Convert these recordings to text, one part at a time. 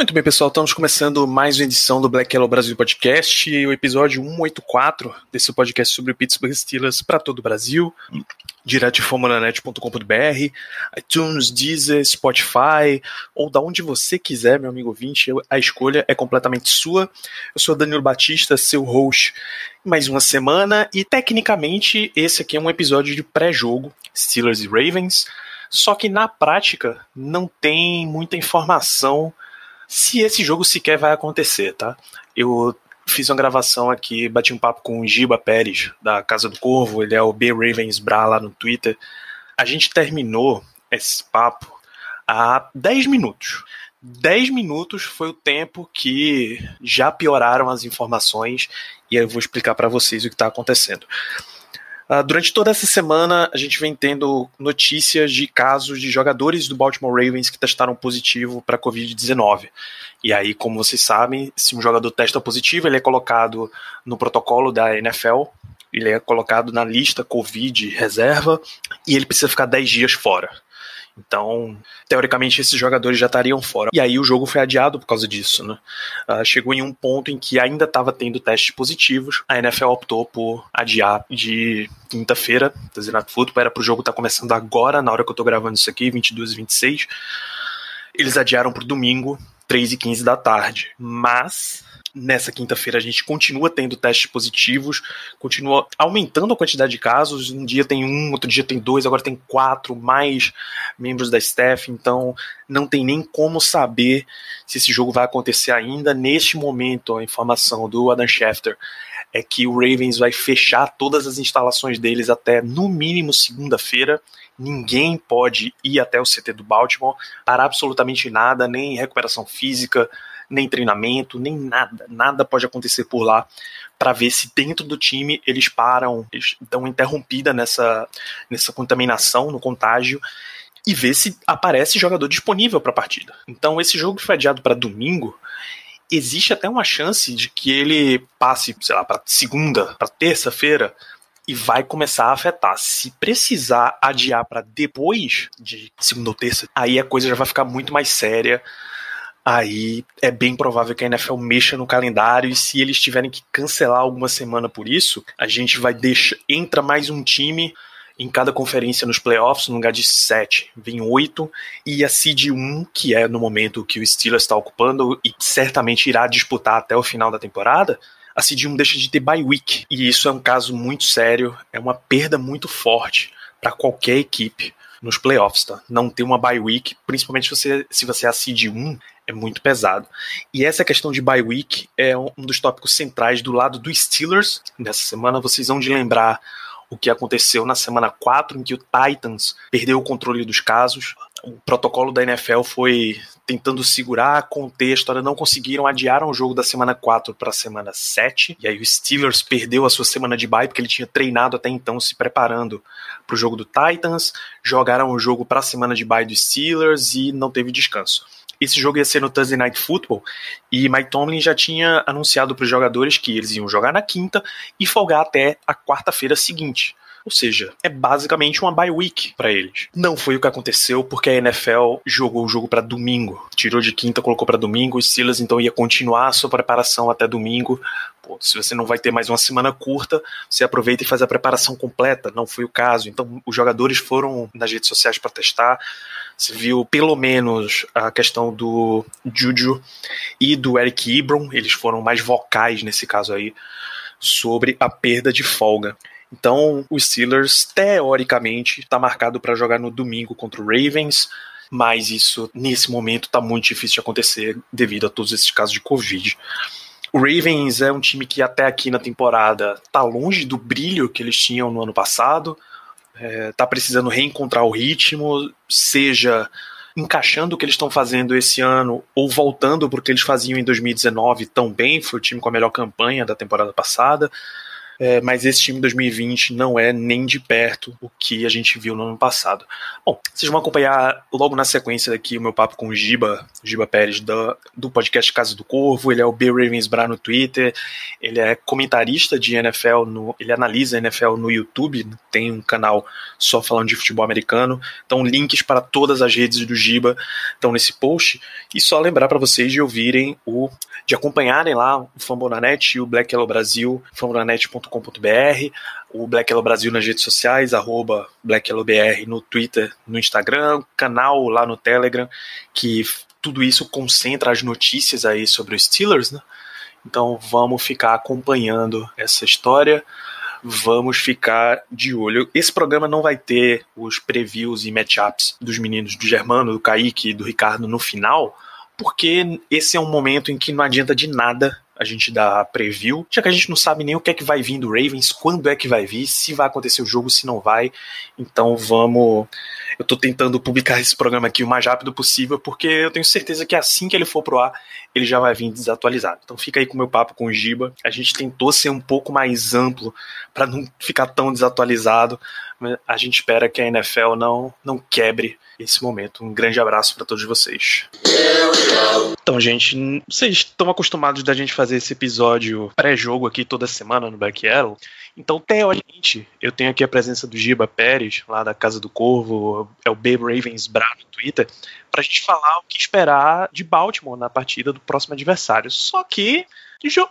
Muito bem, pessoal, estamos começando mais uma edição do Black Yellow Brasil Podcast, o episódio 184 desse podcast sobre Pittsburgh Steelers para todo o Brasil, direto de formulanet.com.br, iTunes, Deezer, Spotify, ou da onde você quiser, meu amigo ouvinte, a escolha é completamente sua. Eu sou Danilo Batista, seu host, mais uma semana, e tecnicamente esse aqui é um episódio de pré-jogo, Steelers e Ravens, só que na prática não tem muita informação se esse jogo sequer vai acontecer, tá? Eu fiz uma gravação aqui, bati um papo com o Giba Pérez, da Casa do Corvo, ele é o B Ravens Bra lá no Twitter. A gente terminou esse papo há 10 minutos. 10 minutos foi o tempo que já pioraram as informações e eu vou explicar para vocês o que está acontecendo. Uh, durante toda essa semana, a gente vem tendo notícias de casos de jogadores do Baltimore Ravens que testaram positivo para Covid-19. E aí, como vocês sabem, se um jogador testa positivo, ele é colocado no protocolo da NFL, ele é colocado na lista Covid reserva e ele precisa ficar 10 dias fora. Então, teoricamente, esses jogadores já estariam fora. E aí o jogo foi adiado por causa disso, né? Uh, chegou em um ponto em que ainda estava tendo testes positivos. A NFL optou por adiar de quinta-feira, Thursday Night Football, era para o jogo estar tá começando agora, na hora que eu estou gravando isso aqui, 22 e 26. Eles adiaram para domingo, 3 e 15 da tarde. Mas Nessa quinta-feira a gente continua tendo testes positivos, continua aumentando a quantidade de casos. Um dia tem um, outro dia tem dois, agora tem quatro mais membros da staff. Então não tem nem como saber se esse jogo vai acontecer ainda. Neste momento, a informação do Adam Schefter é que o Ravens vai fechar todas as instalações deles até no mínimo segunda-feira. Ninguém pode ir até o CT do Baltimore para absolutamente nada, nem recuperação física, nem treinamento, nem nada. Nada pode acontecer por lá para ver se dentro do time eles param, eles dão interrompida nessa, nessa contaminação, no contágio e ver se aparece jogador disponível para a partida. Então esse jogo foi adiado para domingo, existe até uma chance de que ele passe, sei lá, para segunda, para terça-feira e vai começar a afetar. Se precisar adiar para depois de segunda ou terça, aí a coisa já vai ficar muito mais séria aí é bem provável que a NFL mexa no calendário e se eles tiverem que cancelar alguma semana por isso, a gente vai deixar entra mais um time em cada conferência nos playoffs, no lugar de sete, vem oito, e a seed 1, que é no momento que o Steelers está ocupando e certamente irá disputar até o final da temporada, a seed 1 deixa de ter bye week, e isso é um caso muito sério, é uma perda muito forte para qualquer equipe nos playoffs, tá? Não ter uma bye week, principalmente se você, se você é a seed 1, é muito pesado. E essa questão de bye week é um dos tópicos centrais do lado do Steelers. Nessa semana vocês vão de lembrar o que aconteceu na semana 4, em que o Titans perdeu o controle dos casos. O protocolo da NFL foi tentando segurar, conter a história, não conseguiram, adiaram o jogo da semana 4 para a semana 7. E aí o Steelers perdeu a sua semana de bye, porque ele tinha treinado até então se preparando para o jogo do Titans. Jogaram o jogo para a semana de bye do Steelers e não teve descanso. Esse jogo ia ser no Thursday Night Football e Mike Tomlin já tinha anunciado para os jogadores que eles iam jogar na quinta e folgar até a quarta-feira seguinte. Ou seja, é basicamente uma bye week para eles. Não foi o que aconteceu porque a NFL jogou o jogo para domingo. Tirou de quinta, colocou para domingo. O Steelers então ia continuar a sua preparação até domingo. Pô, se você não vai ter mais uma semana curta, você aproveita e faz a preparação completa. Não foi o caso. Então os jogadores foram nas redes sociais para testar. Você viu pelo menos a questão do Juju e do Eric Ebron, eles foram mais vocais nesse caso aí, sobre a perda de folga. Então, o Steelers, teoricamente, está marcado para jogar no domingo contra o Ravens, mas isso, nesse momento, está muito difícil de acontecer devido a todos esses casos de Covid. O Ravens é um time que até aqui na temporada está longe do brilho que eles tinham no ano passado está é, precisando reencontrar o ritmo, seja encaixando o que eles estão fazendo esse ano ou voltando para o que eles faziam em 2019 tão bem, foi o time com a melhor campanha da temporada passada é, mas esse time 2020 não é nem de perto o que a gente viu no ano passado. Bom, vocês vão acompanhar logo na sequência aqui o meu papo com o Giba, Giba Pérez, do, do podcast Casa do Corvo, ele é o B. Ravensbra no Twitter, ele é comentarista de NFL, no, ele analisa NFL no YouTube, tem um canal só falando de futebol americano, então links para todas as redes do Giba estão nesse post, e só lembrar para vocês de ouvirem o, de acompanharem lá o Fambonanet e o Black Yellow Brasil, fambonanet.com blackellowbrasil.com.br, o Black Yellow Brasil nas redes sociais, arroba BlackYellowBR no Twitter, no Instagram, canal lá no Telegram, que tudo isso concentra as notícias aí sobre os Steelers, né? Então vamos ficar acompanhando essa história, vamos ficar de olho. Esse programa não vai ter os previews e matchups dos meninos do Germano, do Kaique e do Ricardo no final, porque esse é um momento em que não adianta de nada a gente dar preview, já que a gente não sabe nem o que é que vai vir do Ravens, quando é que vai vir, se vai acontecer o jogo, se não vai. Então vamos. Eu tô tentando publicar esse programa aqui o mais rápido possível, porque eu tenho certeza que assim que ele for pro ar, ele já vai vir desatualizado. Então fica aí com o meu papo com o Giba. A gente tentou ser um pouco mais amplo para não ficar tão desatualizado. A gente espera que a NFL não, não quebre esse momento. Um grande abraço para todos vocês. Então, gente, vocês estão acostumados da gente fazer esse episódio pré-jogo aqui toda semana no Back Yellow. Então, teoricamente, eu tenho aqui a presença do Giba Pérez, lá da Casa do Corvo, é o B Ravens Bra no Twitter, para a gente falar o que esperar de Baltimore na partida do próximo adversário. Só que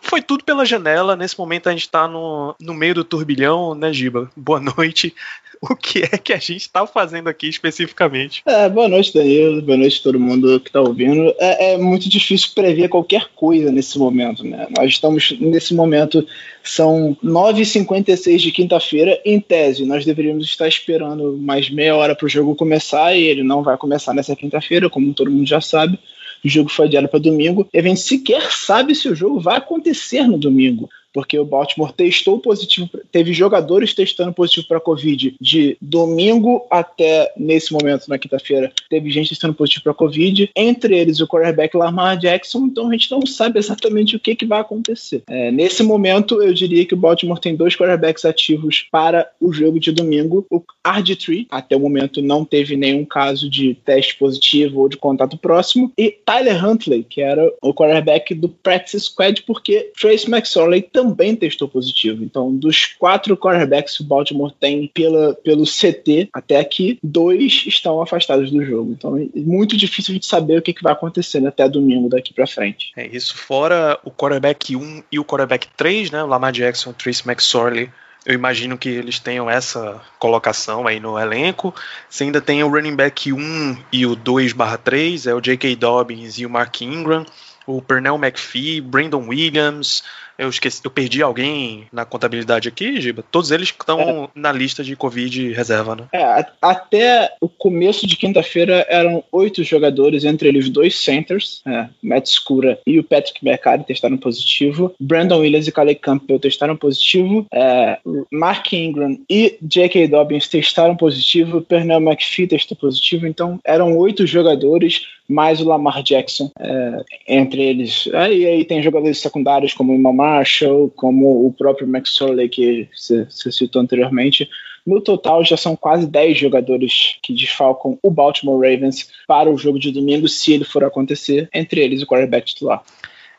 foi tudo pela janela. Nesse momento a gente está no, no meio do turbilhão, né, Giba? Boa noite. o que é que a gente está fazendo aqui especificamente. É, boa noite, Danilo. Boa noite a todo mundo que está ouvindo. É, é, muito difícil prever qualquer coisa nesse momento, né? Nós estamos, nesse momento, são 9h56 de quinta-feira. Em tese, nós deveríamos estar esperando mais meia hora para o jogo começar e ele não vai começar nessa quinta-feira, como todo mundo já sabe. O jogo foi adiado para domingo. E a gente sequer sabe se o jogo vai acontecer no domingo porque o Baltimore testou positivo, teve jogadores testando positivo para Covid de domingo até nesse momento, na quinta-feira, teve gente testando positivo para Covid, entre eles o quarterback Lamar Jackson, então a gente não sabe exatamente o que, que vai acontecer. É, nesse momento, eu diria que o Baltimore tem dois quarterbacks ativos para o jogo de domingo. O RG3, até o momento, não teve nenhum caso de teste positivo ou de contato próximo, e Tyler Huntley, que era o quarterback do practice squad, porque Trace McSorley também testou positivo. Então, dos quatro quarterbacks que o Baltimore tem pela, pelo CT até aqui, dois estão afastados do jogo. Então, é muito difícil a gente saber o que, que vai acontecer até domingo daqui para frente. É isso, fora o quarterback 1 e o quarterback 3, né? O Lamar Jackson, Trace McSorley. Eu imagino que eles tenham essa colocação aí no elenco. Você ainda tem o running back 1 e o 2/3, é o J.K. Dobbins e o Mark Ingram, o Pernell McPhee, Brandon Williams, eu esqueci, eu perdi alguém na contabilidade aqui, Giba? Todos eles estão é. na lista de Covid reserva, né? É, até o começo de quinta-feira eram oito jogadores, entre eles dois centers, é, Matt Scura e o Patrick Mercado testaram positivo, Brandon Williams e Calais Campbell testaram positivo, é, Mark Ingram e J.K. Dobbins testaram positivo, Pernell McPhee testou positivo, então eram oito jogadores, mais o Lamar Jackson é, entre eles. Aí, aí tem jogadores secundários como o Imam Marshall, como o próprio Max Soley que você citou anteriormente. No total, já são quase 10 jogadores que desfalcam o Baltimore Ravens para o jogo de domingo, se ele for acontecer, entre eles o quarterback titular.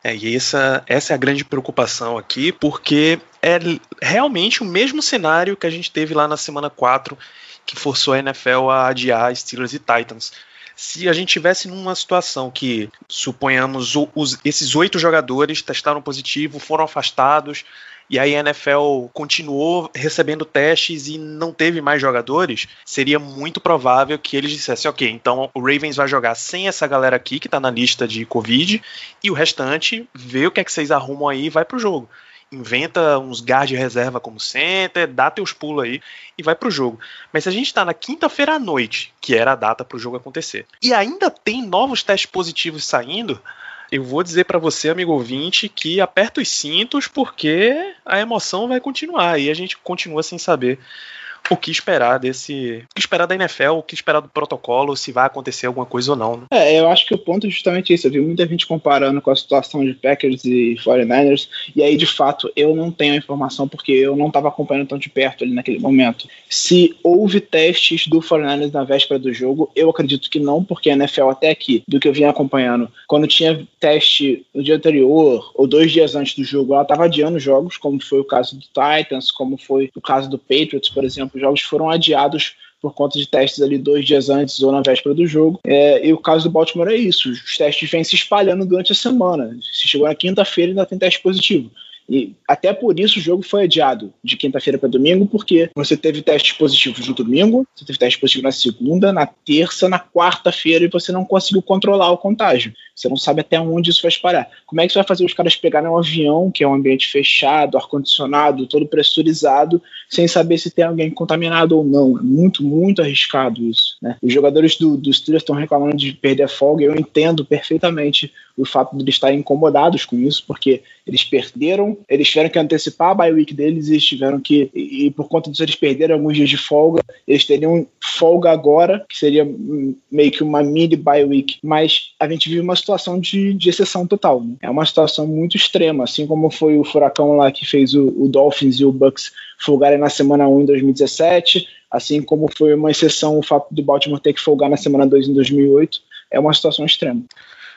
É, e essa, essa é a grande preocupação aqui, porque é realmente o mesmo cenário que a gente teve lá na semana 4, que forçou a NFL a adiar Steelers e Titans se a gente tivesse numa situação que, suponhamos, os, esses oito jogadores testaram positivo, foram afastados, e aí a NFL continuou recebendo testes e não teve mais jogadores, seria muito provável que eles dissessem, ok, então o Ravens vai jogar sem essa galera aqui que está na lista de Covid, e o restante vê o que é que vocês arrumam aí e vai pro jogo inventa uns guard reserva como center, dá teus pulos aí e vai pro jogo. Mas se a gente tá na quinta-feira à noite, que era a data pro jogo acontecer, e ainda tem novos testes positivos saindo, eu vou dizer para você, amigo ouvinte, que aperta os cintos porque a emoção vai continuar e a gente continua sem saber o que esperar desse. O que esperar da NFL, o que esperar do protocolo, se vai acontecer alguma coisa ou não. Né? É, eu acho que o ponto é justamente isso. Eu vi muita gente comparando com a situação de Packers e 49ers, e aí, de fato, eu não tenho a informação porque eu não estava acompanhando tão de perto ali naquele momento. Se houve testes do 49ers na véspera do jogo, eu acredito que não, porque a NFL até aqui, do que eu vinha acompanhando, quando tinha teste no dia anterior ou dois dias antes do jogo, ela estava adiando jogos, como foi o caso do Titans, como foi o caso do Patriots, por exemplo. Os jogos foram adiados por conta de testes ali dois dias antes ou na véspera do jogo. É, e o caso do Baltimore é isso: os testes vêm se espalhando durante a semana. Se chegou na quinta-feira ainda tem teste positivo. E até por isso o jogo foi adiado de quinta-feira para domingo, porque você teve testes positivos no domingo, você teve testes positivos na segunda, na terça, na quarta-feira e você não conseguiu controlar o contágio. Você não sabe até onde isso vai parar. Como é que você vai fazer os caras pegarem um avião, que é um ambiente fechado, ar-condicionado, todo pressurizado, sem saber se tem alguém contaminado ou não? É muito, muito arriscado isso. Né? Os jogadores do, do Steelers estão reclamando de perder a folga, eu entendo perfeitamente o fato de eles estarem incomodados com isso, porque eles perderam, eles tiveram que antecipar a bye week deles e tiveram que, e, e por conta disso eles perderam alguns dias de folga, eles teriam folga agora, que seria meio que uma mini bye week, mas a gente vive uma situação de, de exceção total. Né? É uma situação muito extrema, assim como foi o furacão lá que fez o, o Dolphins e o Bucks folgarem na semana 1 em 2017, assim como foi uma exceção o fato do Baltimore ter que folgar na semana 2 em 2008, é uma situação extrema.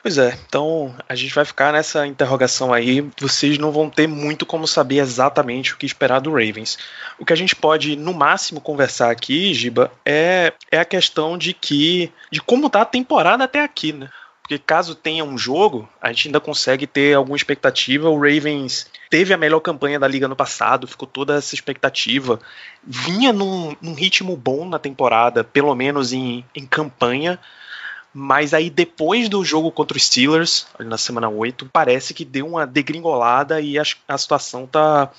Pois é, então a gente vai ficar nessa interrogação aí. Vocês não vão ter muito como saber exatamente o que esperar do Ravens. O que a gente pode, no máximo, conversar aqui, Giba, é, é a questão de que. de como tá a temporada até aqui, né? Porque caso tenha um jogo, a gente ainda consegue ter alguma expectativa. O Ravens teve a melhor campanha da liga no passado, ficou toda essa expectativa. Vinha num, num ritmo bom na temporada, pelo menos em, em campanha. Mas aí depois do jogo contra os Steelers, na semana 8, parece que deu uma degringolada e a, a situação tá,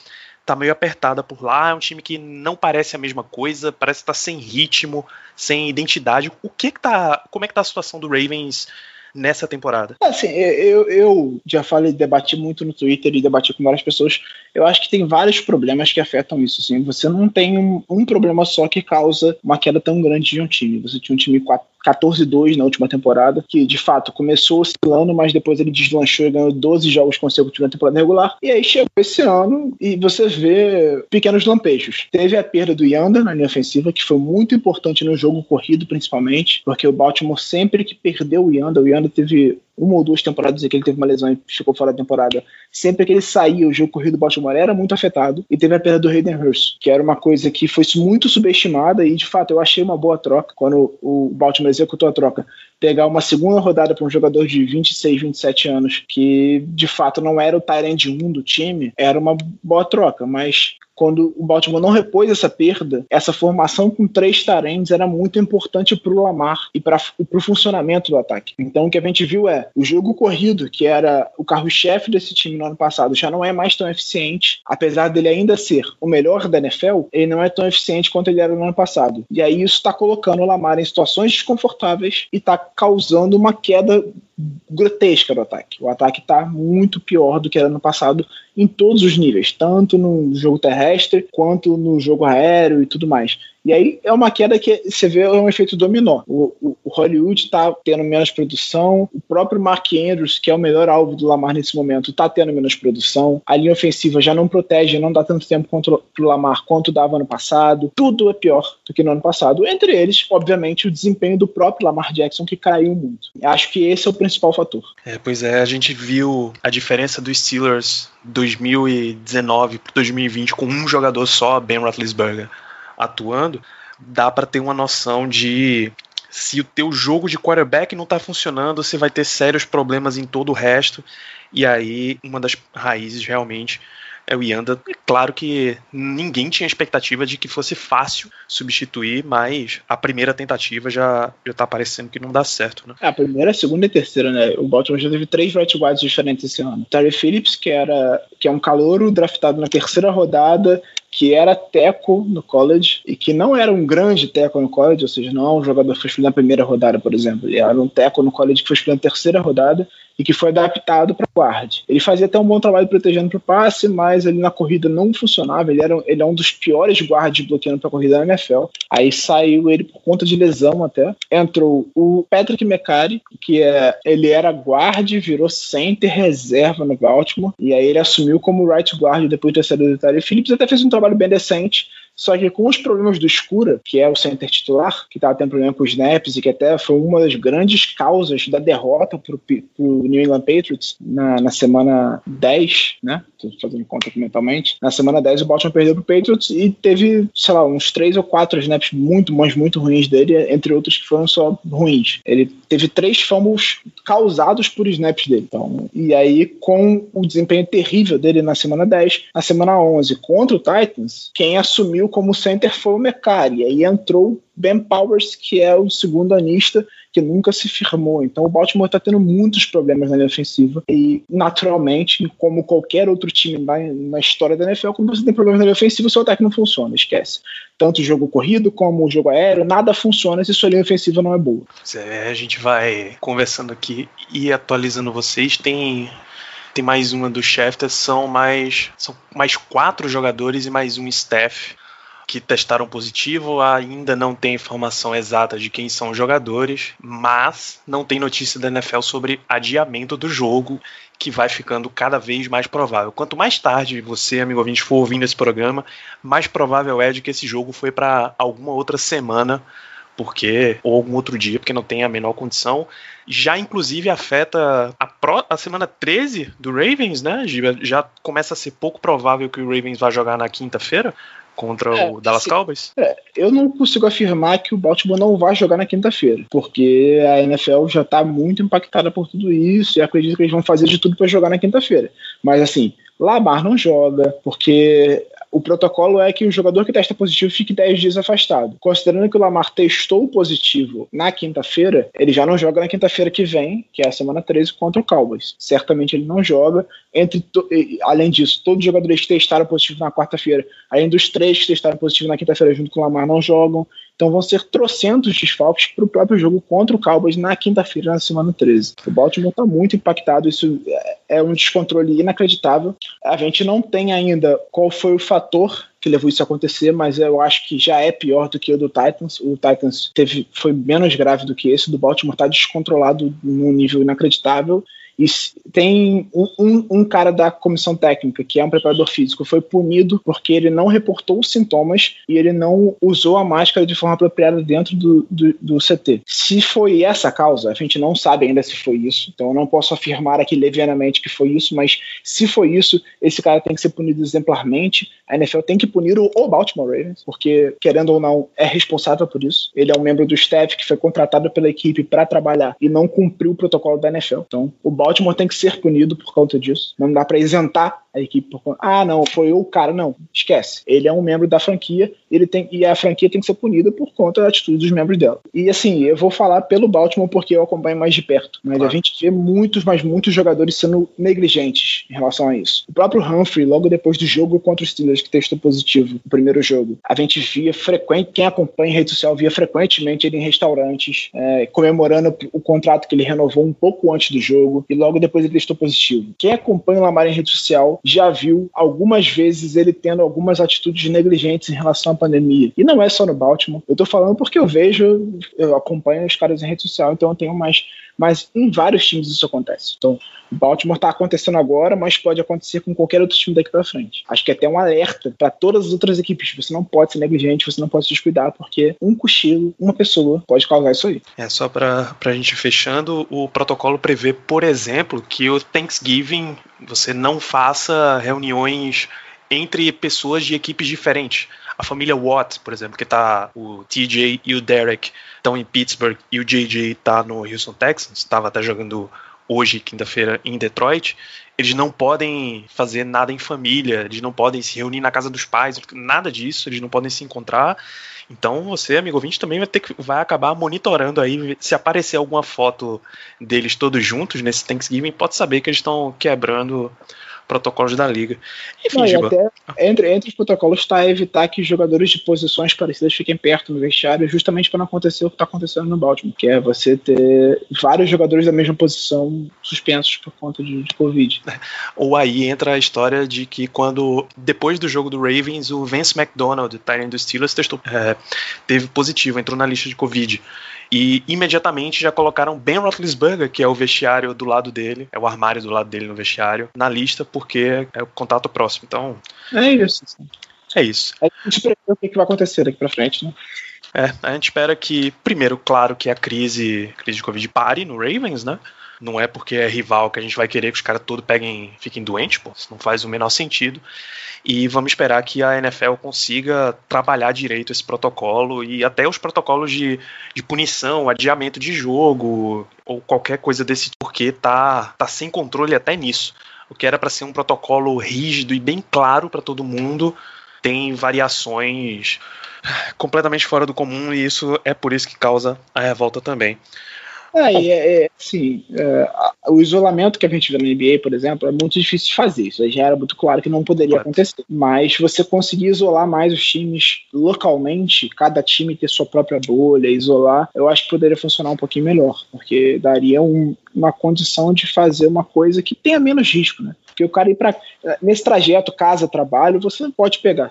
tá meio apertada por lá. É um time que não parece a mesma coisa, parece estar tá sem ritmo, sem identidade. O que que tá. Como é que tá a situação do Ravens nessa temporada? Assim, eu, eu já falei, debati muito no Twitter e debati com várias pessoas. Eu acho que tem vários problemas que afetam isso. Assim. Você não tem um, um problema só que causa uma queda tão grande de um time. Você tinha um time 14-2 na última temporada, que de fato começou oscilando, mas depois ele deslanchou e ganhou 12 jogos consecutivos na temporada regular. E aí chegou esse ano e você vê pequenos lampejos. Teve a perda do Yanda na linha ofensiva, que foi muito importante no jogo corrido, principalmente, porque o Baltimore sempre que perdeu o Yanda, o Yanda teve uma ou duas temporadas em que ele teve uma lesão e ficou fora da temporada. Sempre que ele saía, o jogo corrido do Baltimore era muito afetado. E teve a perda do Hayden Hurst, que era uma coisa que foi muito subestimada. E de fato, eu achei uma boa troca quando o Baltimore executou a troca. Pegar uma segunda rodada para um jogador de 26, 27 anos, que de fato não era o Tyrande 1 do time, era uma boa troca. Mas quando o Baltimore não repôs essa perda, essa formação com três tarendes era muito importante para o Lamar e para o funcionamento do ataque. Então o que a gente viu é o jogo corrido, que era o carro-chefe desse time no ano passado, já não é mais tão eficiente, apesar dele ainda ser o melhor da NFL, ele não é tão eficiente quanto ele era no ano passado. E aí isso está colocando o Lamar em situações desconfortáveis e está causando uma queda grotesca do ataque. O ataque está muito pior do que era no passado em todos os níveis, tanto no jogo terrestre quanto no jogo aéreo e tudo mais. E aí é uma queda que você vê um efeito dominó. O, o, o Hollywood está tendo menos produção, o próprio Mark Andrews, que é o melhor alvo do Lamar nesse momento, está tendo menos produção. A linha ofensiva já não protege, não dá tanto tempo contra o Lamar quanto dava no passado. Tudo é pior do que no ano passado. Entre eles, obviamente, o desempenho do próprio Lamar Jackson, que caiu muito. Acho que esse é o principal fator. É, pois é, a gente viu a diferença dos Steelers 2019 para 2020 com um jogador só, Ben Roethlisberger atuando, dá para ter uma noção de se o teu jogo de quarterback não está funcionando, você vai ter sérios problemas em todo o resto. E aí, uma das raízes realmente é o Yanda. É claro que ninguém tinha expectativa de que fosse fácil substituir, mas a primeira tentativa já, já tá parecendo que não dá certo, né? É, a primeira, a segunda e a terceira, né? O Baltimore já teve três right guards diferentes esse ano. Terry Phillips, que era que é um calouro draftado na terceira rodada que era teco no college e que não era um grande teco no college, ou seja, não é um jogador que foi escolhido na primeira rodada, por exemplo. Ele era um teco no college que foi escolhido na terceira rodada e que foi adaptado para guarde. Ele fazia até um bom trabalho protegendo para o passe, mas ele na corrida não funcionava. Ele, era, ele é um dos piores guardes bloqueando para corrida na NFL. Aí saiu ele por conta de lesão até. Entrou o Patrick McCarry, que é, ele era guarde, virou center reserva no Baltimore, e aí ele assumiu como right guard depois de ter saído do Tyler Phillips, até fez um trabalho bem decente. Só que com os problemas do Escura, que é o center titular, que estava tendo problema com os snaps e que até foi uma das grandes causas da derrota para o New England Patriots na, na semana 10, né? Fazendo conta aqui mentalmente. Na semana 10 o Baltimore perdeu para o Patriots e teve, sei lá, uns três ou quatro snaps muito, mas muito ruins dele, entre outros que foram só ruins. Ele teve três fumbles causados por snaps dele. Então, e aí, com o desempenho terrível dele na semana 10, na semana 11 contra o Titans, quem assumiu como center foi o Mecari. Aí entrou Ben Powers, que é o segundo anista, que nunca se firmou. Então o Baltimore está tendo muitos problemas na linha ofensiva. E, naturalmente, como qualquer outro time na, na história da NFL, quando você tem problemas na linha ofensiva, o seu ataque não funciona, esquece. Tanto o jogo corrido como o jogo aéreo, nada funciona se sua linha ofensiva não é boa. É, a gente vai conversando aqui e atualizando vocês. Tem tem mais uma do Schefter, são mais são mais quatro jogadores e mais um staff que testaram positivo, ainda não tem informação exata de quem são os jogadores, mas não tem notícia da NFL sobre adiamento do jogo, que vai ficando cada vez mais provável. Quanto mais tarde você, amigo ouvinte, for ouvindo esse programa, mais provável é de que esse jogo foi para alguma outra semana porque ou algum outro dia, porque não tem a menor condição. Já inclusive afeta a, pro, a semana 13 do Ravens, né? Já começa a ser pouco provável que o Ravens vá jogar na quinta-feira, contra é, o Dallas se, Cowboys? É, eu não consigo afirmar que o Baltimore não vai jogar na quinta-feira, porque a NFL já está muito impactada por tudo isso e acredito que eles vão fazer de tudo para jogar na quinta-feira. Mas assim, Lamar não joga, porque o protocolo é que o jogador que testa positivo fique 10 dias afastado. Considerando que o Lamar testou positivo na quinta-feira, ele já não joga na quinta-feira que vem, que é a semana 13, contra o Cowboys. Certamente ele não joga. Entre além disso, todos os jogadores que testaram positivo na quarta-feira, além dos três que testaram positivo na quinta-feira junto com o Lamar, não jogam. Então vão ser trocentos desfalques para o próprio jogo contra o Cowboys na quinta-feira, na semana 13. O Baltimore está muito impactado, isso é um descontrole inacreditável. A gente não tem ainda qual foi o fator que levou isso a acontecer, mas eu acho que já é pior do que o do Titans. O Titans teve, foi menos grave do que esse, o do Baltimore está descontrolado num nível inacreditável e tem um, um, um, cara da comissão técnica, que é um preparador físico, foi punido porque ele não reportou os sintomas e ele não usou a máscara de forma apropriada dentro do, do, do CT. Se foi essa a causa, a gente não sabe ainda se foi isso, então eu não posso afirmar aqui levianamente que foi isso, mas se foi isso, esse cara tem que ser punido exemplarmente. A NFL tem que punir o, o Baltimore Ravens, porque, querendo ou não, é responsável por isso. Ele é um membro do staff que foi contratado pela equipe para trabalhar e não cumpriu o protocolo da NFL. Então, o Baltimore tem que ser punido por conta disso. Não dá para isentar a equipe por conta. Ah, não, foi o cara. Não, esquece. Ele é um membro da franquia ele tem, e a franquia tem que ser punida por conta da atitude dos membros dela. E assim, eu vou falar pelo Baltimore porque eu acompanho mais de perto. Mas claro. a gente vê muitos, mas muitos jogadores sendo negligentes em relação a isso. O próprio Humphrey, logo depois do jogo contra os Steelers, que testou positivo no primeiro jogo, a gente via frequente, quem acompanha em rede social via frequentemente ele em restaurantes, é, comemorando o contrato que ele renovou um pouco antes do jogo e logo depois ele testou positivo. Quem acompanha o Lamar em rede social já viu algumas vezes ele tendo algumas atitudes negligentes em relação à pandemia. E não é só no Baltimore. Eu tô falando porque eu vejo, eu acompanho os caras em rede social, então eu tenho mais mas em vários times isso acontece. Então, o Baltimore está acontecendo agora, mas pode acontecer com qualquer outro time daqui para frente. Acho que é até um alerta para todas as outras equipes. Você não pode ser negligente, você não pode se descuidar, porque um cochilo, uma pessoa, pode causar isso aí. É só para a gente fechando, o protocolo prevê, por exemplo, que o Thanksgiving você não faça reuniões entre pessoas de equipes diferentes. A família Watt, por exemplo, que tá o TJ e o Derek estão em Pittsburgh e o JJ tá no Houston Texans, estava até jogando hoje, quinta-feira, em Detroit, eles não podem fazer nada em família, eles não podem se reunir na casa dos pais, nada disso, eles não podem se encontrar. Então você, amigo ouvinte, também vai ter que vai acabar monitorando aí se aparecer alguma foto deles todos juntos nesse Thanksgiving, pode saber que eles estão quebrando protocolos da liga. Enfim, Não, Giba. até, entre, entre os protocolos está evitar que jogadores de posições parecidas fiquem perto no vestiário, justamente para não acontecer o que está acontecendo no Baltimore, que é você ter vários jogadores da mesma posição suspensos por conta de, de Covid. Ou aí entra a história de que quando, depois do jogo do Ravens, o Vance McDonald, Tyrant do Steelers, testou, é, teve positivo, entrou na lista de Covid. E imediatamente já colocaram Ben Roethlisberger, que é o vestiário do lado dele, é o armário do lado dele no vestiário, na lista, porque é o contato próximo. Então, É isso. é isso. A gente prevê o que, vai acontecer daqui para frente, né? É, a gente espera que, primeiro, claro, que a crise, crise de Covid pare no Ravens, né? Não é porque é rival que a gente vai querer que os caras todos peguem, fiquem doentes, pô. Isso não faz o menor sentido. E vamos esperar que a NFL consiga trabalhar direito esse protocolo e até os protocolos de, de punição, adiamento de jogo ou qualquer coisa desse tipo, porque tá, tá sem controle até nisso. O que era para ser um protocolo rígido e bem claro para todo mundo tem variações completamente fora do comum e isso é por isso que causa a revolta também. E é, é, assim, é, o isolamento que a gente vê na NBA, por exemplo, é muito difícil de fazer. Isso já era muito claro que não poderia acontecer. Mas você conseguir isolar mais os times localmente, cada time ter sua própria bolha, isolar, eu acho que poderia funcionar um pouquinho melhor, porque daria um- uma condição de fazer uma coisa que tenha menos risco, né? Porque o cara ir para nesse trajeto casa-trabalho, você pode pegar.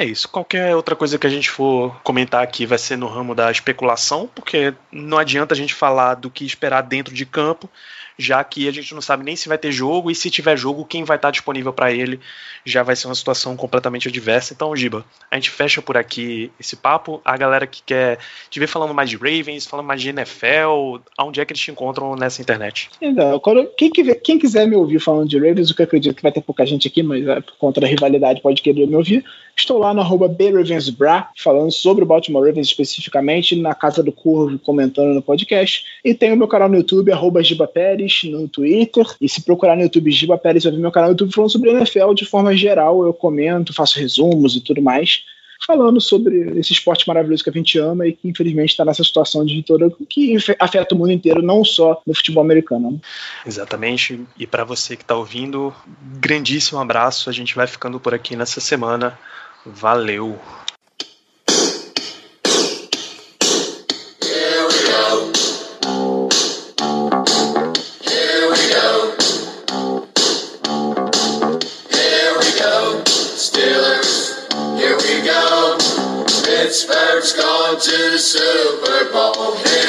É isso. Qualquer outra coisa que a gente for comentar aqui vai ser no ramo da especulação, porque não adianta a gente falar do que esperar dentro de campo, já que a gente não sabe nem se vai ter jogo e se tiver jogo, quem vai estar disponível para ele já vai ser uma situação completamente adversa. Então, Giba, a gente fecha por aqui esse papo. A galera que quer te ver falando mais de Ravens, falando mais de NFL, aonde é que eles te encontram nessa internet? Então, quem, que- quem quiser me ouvir falando de Ravens, o que eu acredito que vai ter pouca gente aqui, mas é, por conta da rivalidade pode querer me ouvir, estou lá no arroba BRavensBra, falando sobre o Baltimore Ravens especificamente, na Casa do Curvo, comentando no podcast. E tem o meu canal no YouTube, arroba Giba Pérez, no Twitter. E se procurar no YouTube Giba Pérez, vai ver meu canal no YouTube falando sobre NFL de forma geral. Eu comento, faço resumos e tudo mais. Falando sobre esse esporte maravilhoso que a gente ama e que infelizmente está nessa situação de toda que afeta o mundo inteiro, não só no futebol americano. né? Exatamente. E para você que está ouvindo, grandíssimo abraço. A gente vai ficando por aqui nessa semana. Valeu. Super Bowl.